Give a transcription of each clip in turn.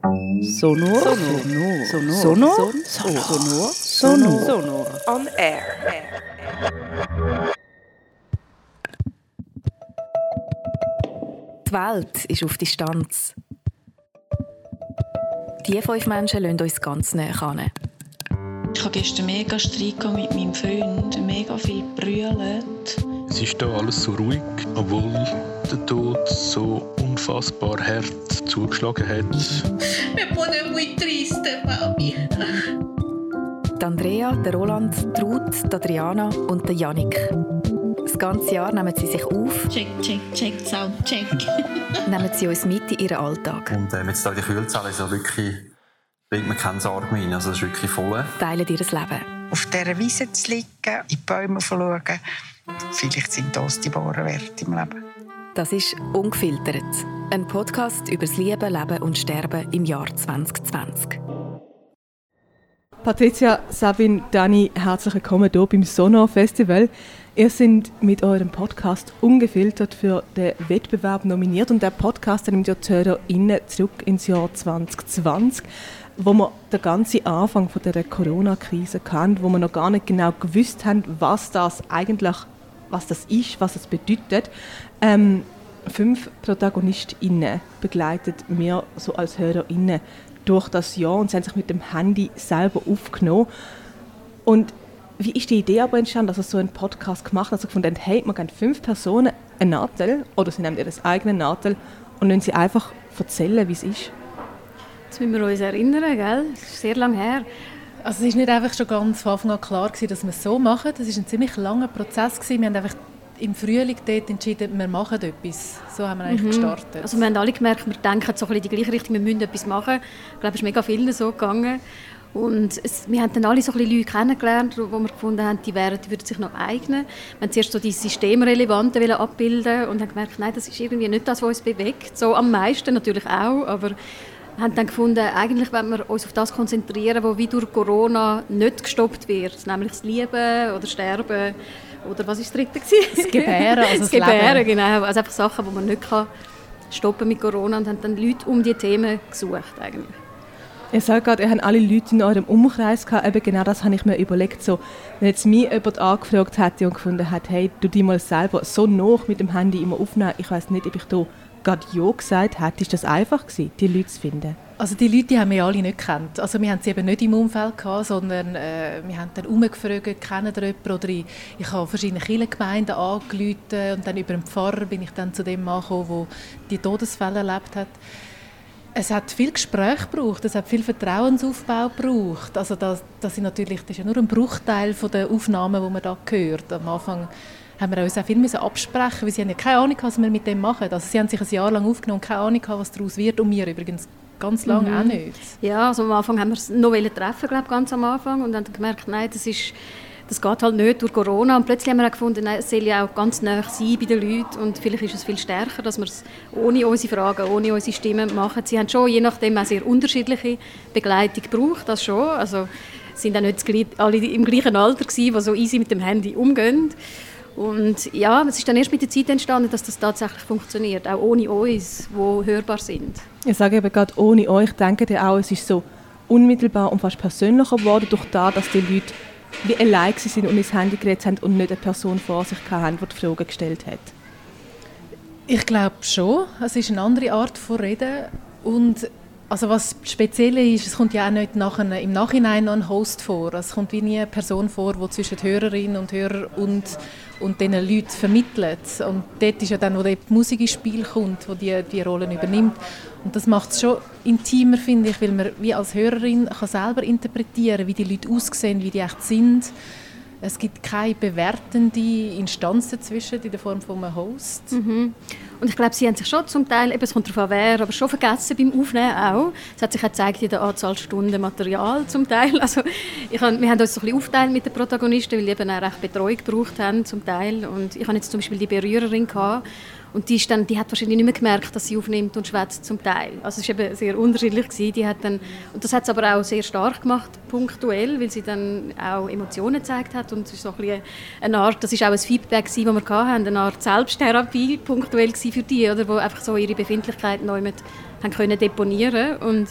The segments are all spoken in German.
Sonor. Sonor. Sonor. Sonor. Sonor. Sonor. On air. Die Welt ist auf Distanz. Die fünf Menschen lassen uns ganz näher kennen. Ich hatte gestern mega Streit mit meinem Freund, mega viel brüllt. Es ist hier alles so ruhig, obwohl der Tod so unfassbar hart zugeschlagen hat. Me pone muy triste, Mami. Die Andrea, der Roland, die Ruth, die Adriana und der Janik. Das ganze Jahr nehmen sie sich auf, Check, check, check, Sound, check. nehmen sie uns mit in ihren Alltag, Und äh, jetzt die Kühlzahl ist ja wirklich, bringt man keine Sorge mehr rein. Also es ist wirklich voll. teilen ihr Leben. auf dieser Wiese zu liegen, in die Bäume zu schauen. Vielleicht sind das die wahren Werte im Leben. Das ist «Ungefiltert», ein Podcast über das Leben, Leben und Sterben im Jahr 2020. Patricia, Sabine, Dani, herzlich willkommen hier beim Sonar Festival. Ihr seid mit eurem Podcast ungefiltert für den Wettbewerb nominiert und der Podcast nimmt ja die HörerInnen zurück ins Jahr 2020, wo wir den ganzen Anfang von der Corona-Krise kannten, wo wir noch gar nicht genau gewusst haben, was das eigentlich was das ist, was es bedeutet. Ähm, fünf ProtagonistInnen begleitet mir so als HörerInnen durch das Jahr und sie haben sich mit dem Handy selber aufgenommen. Und wie ist die Idee aber entstanden, dass ihr so einen Podcast gemacht habt, dass ihr gefunden habt, hey, man kann fünf Personen einen Nadel oder sie nehmen ihr das eigene Nadel und dann sie einfach erzählen, wie es ist. Jetzt müssen wir uns erinnern, gell? Das ist sehr lange her. Also es ist nicht einfach schon ganz von Anfang an klar gewesen, dass wir es so machen. Das ist ein ziemlich langer Prozess gewesen. Wir haben einfach im Frühling dort entschieden, wir machen etwas. So haben wir eigentlich gestartet. Also wir haben alle gemerkt, wir denken so ein bisschen in die gleiche Richtung, wir müssen etwas machen. Ich glaube, es ist mega vielen so gegangen. Und es, wir haben dann alle so ein bisschen Leute kennengelernt, wo wir gefunden haben, die, wären, die würden sich noch eignen. Wir haben zuerst so die Systemrelevanten abbilden und haben gemerkt, nein, das ist irgendwie nicht das, was uns bewegt. So am meisten natürlich auch, aber haben dann gefunden, eigentlich wollen wir uns auf das konzentrieren, was wie durch Corona nicht gestoppt wird, nämlich das Lieben oder Sterben oder was war das dritte? Das Gebären, also das das Gebären, Leben. genau. Also einfach Sachen, die man nicht kann stoppen mit Corona und haben dann Leute um die Themen gesucht eigentlich. Ihr sagt gerade, ihr habt alle Leute in eurem Umkreis gehabt. Eben genau das habe ich mir überlegt. So, wenn jetzt mich jemand angefragt hätte und gefunden hat, hey, du die mal selber so noch mit dem Handy immer aufnehmen, ich weiß nicht, ob ich da gerade Ja gesagt hätte. Ist das einfach gewesen, die Leute zu finden? Also die Leute die haben wir alle nicht gekannt. Also wir haben sie eben nicht im Umfeld gehabt, sondern äh, wir haben dann umgefragt, kennen ihr jemanden? Oder ich, ich habe verschiedene Kirchengemeinden angerufen und dann über einen Pfarrer bin ich dann zu dem Mann gekommen, der die Todesfälle erlebt hat. Es hat viel Gespräch gebraucht, es hat viel Vertrauensaufbau gebraucht. Also das, das, sind natürlich, das ist ja nur ein Bruchteil von der Aufnahmen, die man da hört. Am Anfang haben wir uns auch viel müssen absprechen, weil sie haben ja keine Ahnung, was wir mit dem machen. Also sie haben sich ein Jahr lang aufgenommen, keine Ahnung, was daraus wird und wir übrigens ganz lange auch nicht. Ja, also am Anfang haben wir es noch treffen, glaube ganz am Anfang und dann gemerkt, nein, das ist das geht halt nicht durch Corona und plötzlich haben wir auch gefunden, nein, es soll ja auch ganz nah sein bei den Leuten und vielleicht ist es viel stärker, dass wir es ohne unsere Fragen, ohne unsere Stimmen machen. Sie haben schon je nachdem auch sehr unterschiedliche Begleitung gebraucht, das schon, also sind auch nicht alle im gleichen Alter gewesen, die so easy mit dem Handy umgehen. Und ja, es ist dann erst mit der Zeit entstanden, dass das tatsächlich funktioniert, auch ohne uns, die hörbar sind. Ich sage eben gerade, ohne euch denken ihr auch, es ist so unmittelbar und fast persönlicher geworden durch das, dass die Leute wie allein sind und ins Handy geredet haben und nicht eine Person vor sich hatten, die die Fragen gestellt hat. Ich glaube schon. Es ist eine andere Art von Reden. Und also was speziell ist, es kommt ja auch nicht nachher, im Nachhinein noch ein Host vor. Es kommt wie nie eine Person vor, die zwischen Hörerinnen und Hörer und, und diesen Leuten vermittelt. Und dort ist ja dann, wo die Musik ins Spiel kommt, wo die, die Rollen übernimmt. Und das macht es schon intimer, finde ich, weil man wie als Hörerin kann selber interpretieren wie die Leute aussehen, wie die echt sind. Es gibt keine bewertende Instanz dazwischen in der Form von einem Host. Mhm. Und ich glaube, sie haben sich schon zum Teil, eben, es kommt darauf an wer, aber schon vergessen beim Aufnehmen auch. Es hat sich auch gezeigt in der Anzahl Stunden Material zum Teil. Also ich hab, wir haben uns so ein bisschen mit den Protagonisten, weil die eben auch recht Betreuung gebraucht haben zum Teil. Und ich hatte jetzt zum Beispiel die Berührerin gehabt, und die, ist dann, die hat wahrscheinlich nicht mehr gemerkt, dass sie aufnimmt und schwätzt zum Teil. Also es war eben sehr unterschiedlich. Gewesen. Die hat dann, und das hat sie aber auch sehr stark gemacht, punktuell, weil sie dann auch Emotionen gezeigt hat. Und es ist so ein eine Art, das ist auch ein Feedback, das wir hatten, eine Art Selbsttherapie punktuell für die, oder, wo einfach so ihre Befindlichkeit neu mit haben können deponieren und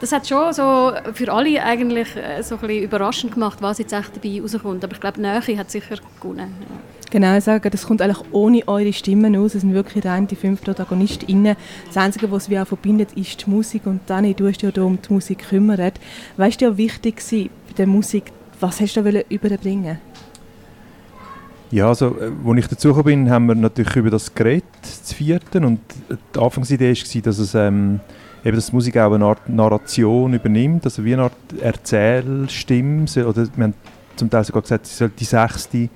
das hat schon so für alle eigentlich äh, so ein bisschen überraschend gemacht, was jetzt echt dabei rauskommt. Aber ich glaube, Nähe hat sicher gewonnen. Ja. Genau, ich sage, das kommt eigentlich ohne eure Stimmen aus. Es sind wirklich rein die fünf ProtagonistInnen. Das Einzige, was wir auch verbindet, ist die Musik. Und Dani, du hast ja um die Musik gekümmert. Weißt du, ja wichtig bei der Musik, was hast du da überbringen ja, also, als ich dazu bin, haben wir natürlich über das geredet, zu vierten. Und die Anfangsidee war, dass es ähm, eben, dass Musik auch eine Art Narration übernimmt, also wie eine Art Erzählstimme. Oder wir haben zum Teil sogar gesagt, sie soll die sechste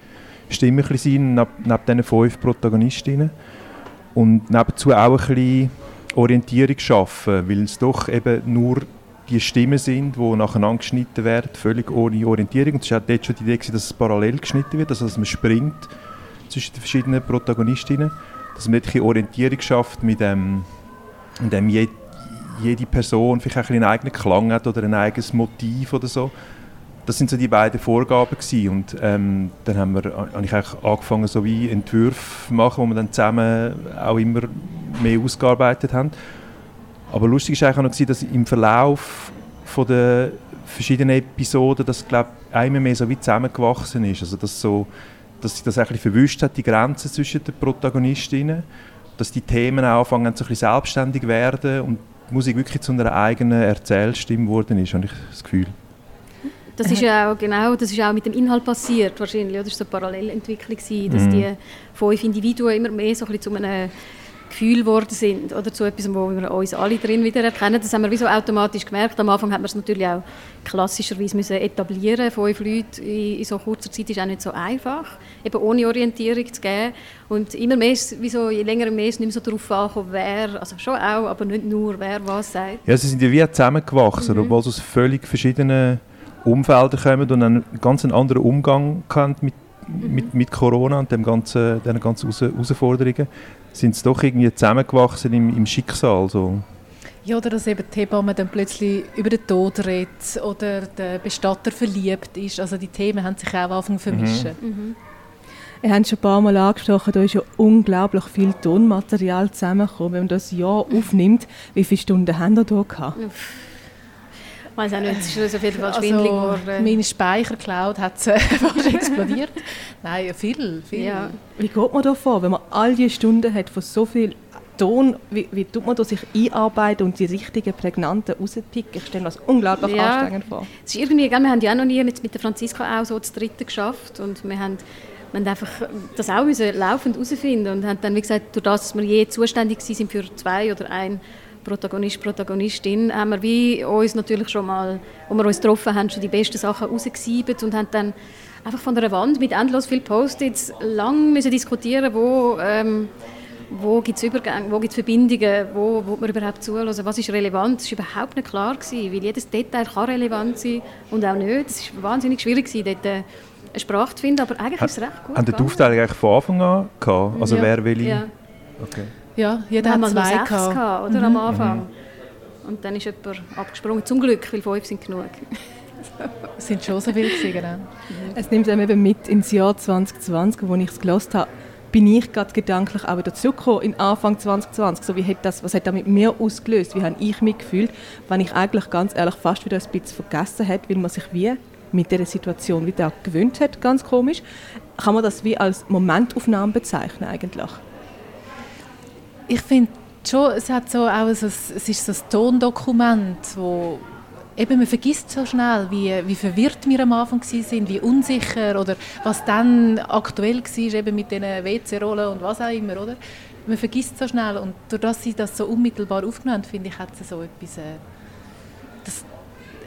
Stimme sein, neben, neben diesen fünf Protagonistinnen. Und nebenzu auch ein bisschen Orientierung schaffen, weil es doch eben nur die Stimmen sind, die nacheinander geschnitten werden, völlig ohne Orientierung. Und es war auch dort schon die Idee, dass es parallel geschnitten wird, also dass man springt zwischen den verschiedenen Protagonistinnen, dass man nicht Orientierung schafft, mit dem, in dem je, jede Person vielleicht auch einen eigenen Klang hat oder ein eigenes Motiv oder so, das sind so die beiden Vorgaben gewesen. und ähm, dann haben wir, habe ich eigentlich angefangen so wie Entwürfe machen, wo wir dann zusammen auch immer mehr ausgearbeitet haben. Aber lustig war eigentlich auch noch, dass im Verlauf von der verschiedenen Episoden, das glaube immer mehr so wie zusammengewachsen ist, also dass so dass sich das bisschen verwischt hat, die Grenzen zwischen den Protagonistinnen, dass die Themen auch anfangen so ein bisschen selbstständig werden und die Musik wirklich zu einer eigenen Erzählstimme geworden ist, habe ich das Gefühl. Das ist ja auch genau, das ist auch mit dem Inhalt passiert wahrscheinlich, oder? Das war so eine Parallelentwicklung gewesen, dass mhm. die fünf Individuen immer mehr so ein bisschen zu einem Gefühl geworden sind oder zu etwas, wo wir uns alle drin wieder erkennen. Das haben wir wie so automatisch gemerkt. Am Anfang hat man es natürlich auch klassischerweise müssen etablieren. Fünf Leute in, so kurzer Zeit ist auch nicht so einfach, eben ohne Orientierung zu geben. Und immer mehr, wie so, je länger mehr ist nicht mehr so darauf angekommen, wer, also schon auch, aber nicht nur, wer was sagt. Ja, sie sind ja wie zusammengewachsen, mhm. obwohl sie aus völlig verschiedenen Umfelder kommen und einen ganz anderen Umgang mit, mhm. mit, mit Corona und dem ganzen, den ganzen Herausforderungen, sind sie doch irgendwie zusammengewachsen im, im Schicksal. So. Ja, oder dass eben die Hebamme dann plötzlich über den Tod redet oder der Bestatter verliebt ist. Also die Themen haben sich auch angefangen zu vermischen. Mhm. Mhm. Ihr habt schon ein paar Mal angesprochen, da ist ja unglaublich viel Tonmaterial zusammengekommen. Wenn man das Jahr aufnimmt, wie viele Stunden haben ihr da gehabt? Ich weiß auch nicht, es ist auf jeden Fall also, schwindelig geworden. Meine Speichercloud hat äh, fast explodiert. Nein, viel, viel. Ja. Wie geht man da vor, wenn man all diese Stunden hat von so viel Ton, wie, wie tut man da sich einarbeiten und die richtigen, prägnanten rauspicken? Ich stelle mir das unglaublich ja. anstrengend vor. Es ist irgendwie, wir haben ja auch noch nie jetzt mit der Franziska auch so das Dritte geschafft und wir haben wir haben einfach das auch laufend herausfinden und haben dann, wie gesagt, durch das, dass wir je zuständig waren für zwei oder ein Protagonist, Protagonistin, haben wir wie uns natürlich schon mal, wo wir uns getroffen haben, schon die besten Sachen rausgesiebt und haben dann einfach von der Wand mit endlos viel Post-its lang müssen diskutieren, wo ähm, wo gibt es Übergänge, wo gibt es Verbindungen, wo wo man überhaupt zuhören, was ist relevant, das war überhaupt nicht klar gewesen, weil jedes Detail kann relevant sein und auch nicht. Es war wahnsinnig schwierig gewesen, dort äh, eine Sprache zu finden, aber eigentlich ist es recht gut. Haben die Aufteilung eigentlich von Anfang an gehabt? Also ja. wer will ja. Okay. Ja, jeder hat zwei sechs gehabt. gehabt oder, mhm. am Anfang. Mhm. Und dann ist jemand abgesprungen. Zum Glück, weil fünf sind genug. Es sind schon so viele gewesen, genau. Es nimmt einem eben mit ins Jahr 2020, wo ich es gelesen habe, bin ich gerade gedanklich auch wieder zurückgekommen in Anfang 2020. So, wie hat das, was hat das mit mir ausgelöst? Wie habe ich mich gefühlt, wenn ich eigentlich ganz ehrlich fast wieder ein bisschen vergessen habe, weil man sich wie mit dieser Situation wieder gewöhnt hat, ganz komisch. Kann man das wie als Momentaufnahme bezeichnen eigentlich? Ich finde schon, es hat so auch so, es ist so ein Tondokument, wo eben man vergisst so schnell, wie, wie verwirrt wir am Anfang sind, wie unsicher oder was dann aktuell war, eben mit diesen WC-Rollen und was auch immer, oder? Man vergisst so schnell und durch das sie das so unmittelbar aufgenommen finde ich, hat es so etwas, äh, das,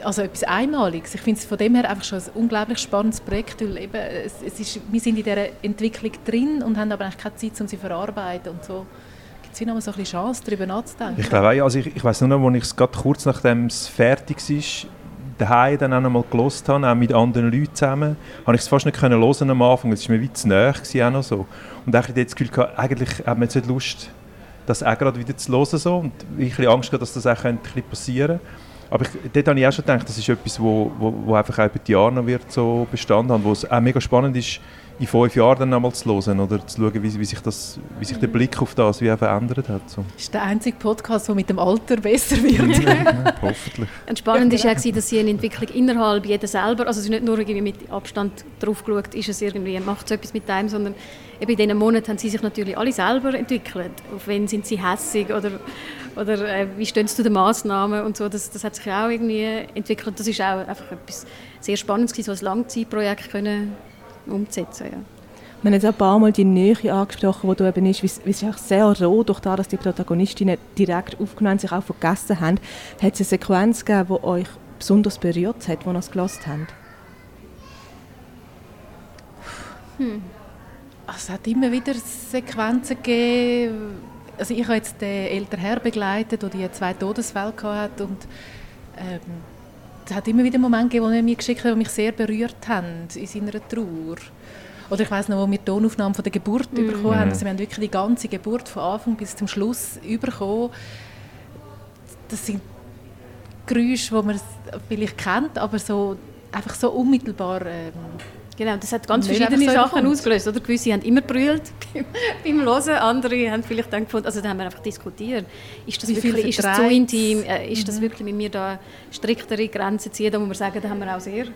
also etwas Einmaliges. Ich finde es von dem her einfach schon ein unglaublich spannendes Projekt, weil eben, es, es ist, wir sind in dieser Entwicklung drin und haben aber eigentlich keine Zeit, um sie zu verarbeiten und so es noch so ein Chance, darüber nachzudenken. Ich glaube also ich, ich weiß nur noch, als ich es kurz nachdem es fertig ist, daheim dann auch noch mal gelost habe, auch mit anderen Leuten zusammen, habe ich es fast nicht können hören am Anfang. Es war mir wie zu noch so. Und ich hatte das Gefühl, gehabt, eigentlich hat man jetzt nicht Lust, das auch gerade wieder zu hören so. Und ich hatte Angst, dass das auch könnte passieren könnte. Aber ich, dort habe ich auch schon gedacht, das ist etwas, wo, wo, wo einfach auch über die Jahre noch wird so bestanden haben, wo es auch mega spannend ist, in fünf Jahren dann einmal zu hören oder zu schauen, wie, wie, sich, das, wie sich der Blick auf das wie verändert hat. So. Das ist der einzige Podcast, der mit dem Alter besser wird. ja, hoffentlich. Und spannend war ja, dass sie eine Entwicklung innerhalb jeder selber, also es ist nicht nur irgendwie mit Abstand drauf geschaut, ist es irgendwie, macht es etwas mit einem, sondern eben in diesen Monaten haben sie sich natürlich alle selber entwickelt. Auf wen sind sie hässig oder, oder äh, wie stehen sie zu den Massnahmen und so. Das, das hat sich auch irgendwie entwickelt. Das ist auch einfach etwas sehr Spannendes so ein Langzeitprojekt können umzusetzen. Ja. Wir haben jetzt ein paar Mal die Nähe angesprochen, die da eben ist, wie es ist sehr roh, durch das, dass die Protagonistinnen direkt aufgenommen sich auch vergessen haben. Hat es eine Sequenz gegeben, die euch besonders berührt hat, die ihr es gelassen habt? Hm. Also, es hat immer wieder Sequenzen gegeben. Also ich habe jetzt den älteren Herr begleitet, der die zwei Todesfälle hatte und ähm, es hat immer wieder Momente gegeben, wo er mir geschickt hat, die mich sehr berührt haben in seiner Trauer. Oder ich weiß noch, wo wir die Tonaufnahmen von der Geburt mhm. bekommen haben. Also wir haben wirklich die ganze Geburt von Anfang bis zum Schluss bekommen. Das sind Geräusche, die man vielleicht kennt, aber so, einfach so unmittelbar ähm, Genau, das hat ganz verschiedene Sachen ausgelöst. Oder? Gewisse haben immer brüllt beim Hören, andere haben vielleicht dann gefunden, also da haben wir einfach diskutiert, ist das, wirklich, ist das zu intim, äh, ist mhm. das wirklich mit mir da striktere Grenzen ziehen, da muss man sagen, da haben wir auch sehr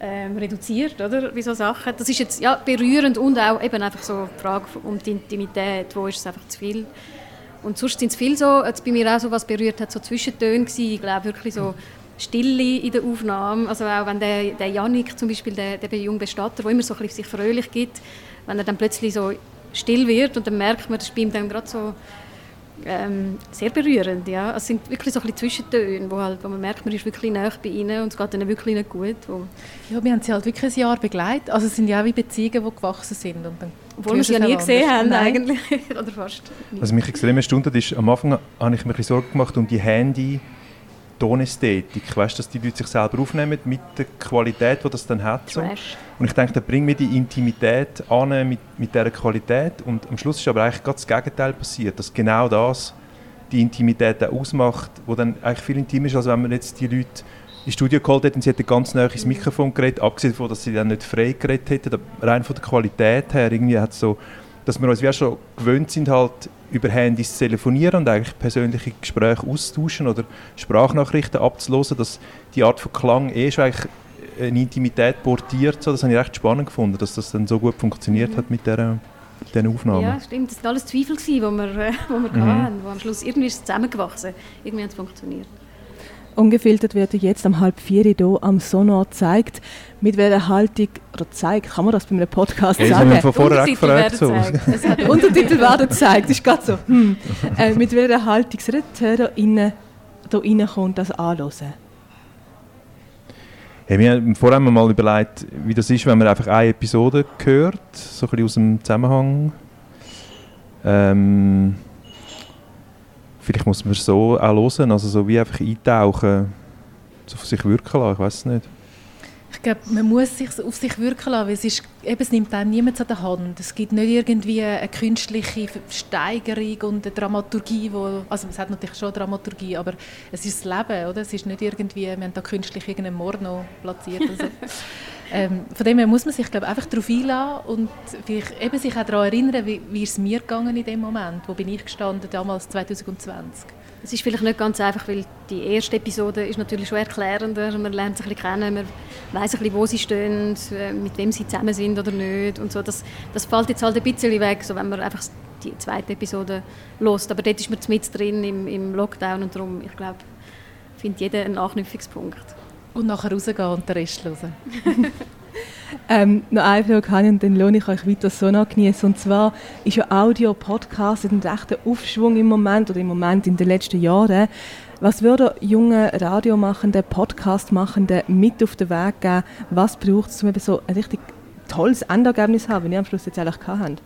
ähm, reduziert, oder, wie so Sachen. Das ist jetzt ja, berührend und auch eben einfach so die Frage um die Intimität, wo ist es einfach zu viel. Und sonst sind es viel so, jetzt bei mir auch so was berührt hat, so Zwischentöne gewesen, ich glaube wirklich so Stille in der Aufnahme. Also auch wenn der, der Janik zum Beispiel, der, der junge Bestatter, der immer so ein bisschen sich fröhlich gibt, wenn er dann plötzlich so still wird und dann merkt man, das ist bei ihm dann gerade so ähm, sehr berührend. Ja. Es sind wirklich so ein bisschen Zwischentöne, wo, halt, wo man merkt, man ist wirklich nah bei ihnen und es geht ihnen wirklich nicht gut. Wo ja, wir haben sie halt wirklich ein Jahr begleitet. Also es sind ja auch wie Beziehungen, die gewachsen sind. Und dann Obwohl wir sie ja nie gesehen haben eigentlich, oder fast. Was mich extrem erstaunt hat, ist, am Anfang habe ich mir ein Sorgen gemacht um die Handy- Tonästhetik, weißt, dass die Leute sich selber aufnehmen mit der Qualität, die das dann hat. So. Und ich denke, dann bring mir die Intimität an mit, mit dieser Qualität und am Schluss ist aber eigentlich ganz das Gegenteil passiert, dass genau das die Intimität ausmacht, wo dann eigentlich viel intimer ist, als wenn man jetzt die Leute ins Studio geholt hat und sie hätten ganz nah ins Mikrofon geredet, abgesehen davon, dass sie dann nicht frei geredet hätten, rein von der Qualität her irgendwie hat so, dass wir uns wie schon gewöhnt sind halt über Handys zu telefonieren und eigentlich persönliche Gespräche austauschen oder Sprachnachrichten abzulosen, dass die Art von Klang eh schon eigentlich eine Intimität portiert. So, das habe ich recht spannend gefunden, dass das dann so gut funktioniert mhm. hat mit dieser diesen Aufnahmen. Ja, stimmt. Das waren alles Zweifel, die wir, äh, die wir mhm. hatten. Wo am Schluss irgendwie ist es zusammengewachsen. Irgendwie hat es funktioniert. Ungefiltert wird jetzt am halb vier hier am Sonor gezeigt. Mit welcher Haltung, oder zeigt, kann man das bei einem Podcast hey, sagen? Von vorher gefragt. So. Untertitel werden gezeigt, ist gerade so. Hm. Äh, mit welcher Haltung sollten die HörerInnen hier reinkommen und das anhören? Hey, wir haben vorher mal überlegt, wie das ist, wenn man einfach eine Episode hört, so ein bisschen aus dem Zusammenhang. Ähm, vielleicht muss man so auch hören, also so wie einfach eintauchen, so von sich wirken lassen, ich weiß es nicht. Ich glaube, man muss sich auf sich wirken lassen, weil es, ist, eben, es nimmt dann niemand an der Hand. Es gibt nicht irgendwie eine künstliche Steigerung und eine Dramaturgie, wo, also es hat natürlich schon Dramaturgie, aber es ist das Leben, oder? Es ist nicht irgendwie, wir haben da künstlich irgendeinen Mord noch platziert. Also, ähm, von dem her muss man sich glaube einfach darauf einlassen und vielleicht eben sich auch daran erinnern, wie, es mir gegangen in dem Moment, wo bin ich gestanden, damals 2020. Es ist vielleicht nicht ganz einfach, weil die erste Episode ist natürlich schon erklärender. Man lernt sich ein kennen, man weiß ein bisschen, wo sie stehen, äh, mit wem sie zusammen sind oder nicht und so. Das, das fällt jetzt halt ein bisschen weg, so wenn man einfach die zweite Episode lost. Aber dort ist man mit drin im, im Lockdown und darum, ich glaube, findet jeder einen Anknüpfungspunkt. Und nachher rausgehen und den Rest hören. Ähm, noch eine Frage habe ich und dann lohne ich euch weiter so noch genießen. Und zwar ist ja Audio-Podcast ein rechter Aufschwung im Moment oder im Moment in den letzten Jahren. Was würde junge Radiomachende, Podcastmachende mit auf den Weg geben? Was braucht es, um eben so ein richtig tolles Endergebnis zu haben, wie ihr am Schluss jetzt eigentlich habt?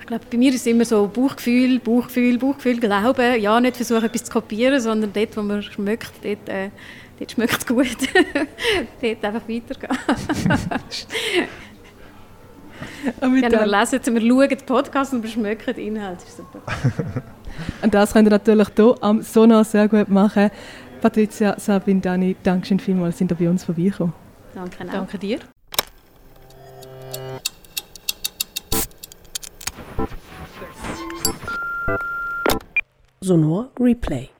Ich glaube, bei mir ist es immer so Bauchgefühl, Bauchgefühl, Bauchgefühl, Glauben. Ja, nicht versuchen, etwas zu kopieren, sondern dort, wo man schmeckt, dort äh, dort schmeckt es gut. dort einfach weitergehen. Ah, ja, wir lesen, wir schauen den Podcast und wir schmecken den Inhalt. Das ist super. und das könnt ihr natürlich hier am Sonar sehr gut machen. Patricia, Sabine, Dani, danke schön vielmals, sind ihr bei uns vorbeigekommen. Danke, auch. danke dir. Sonor Replay.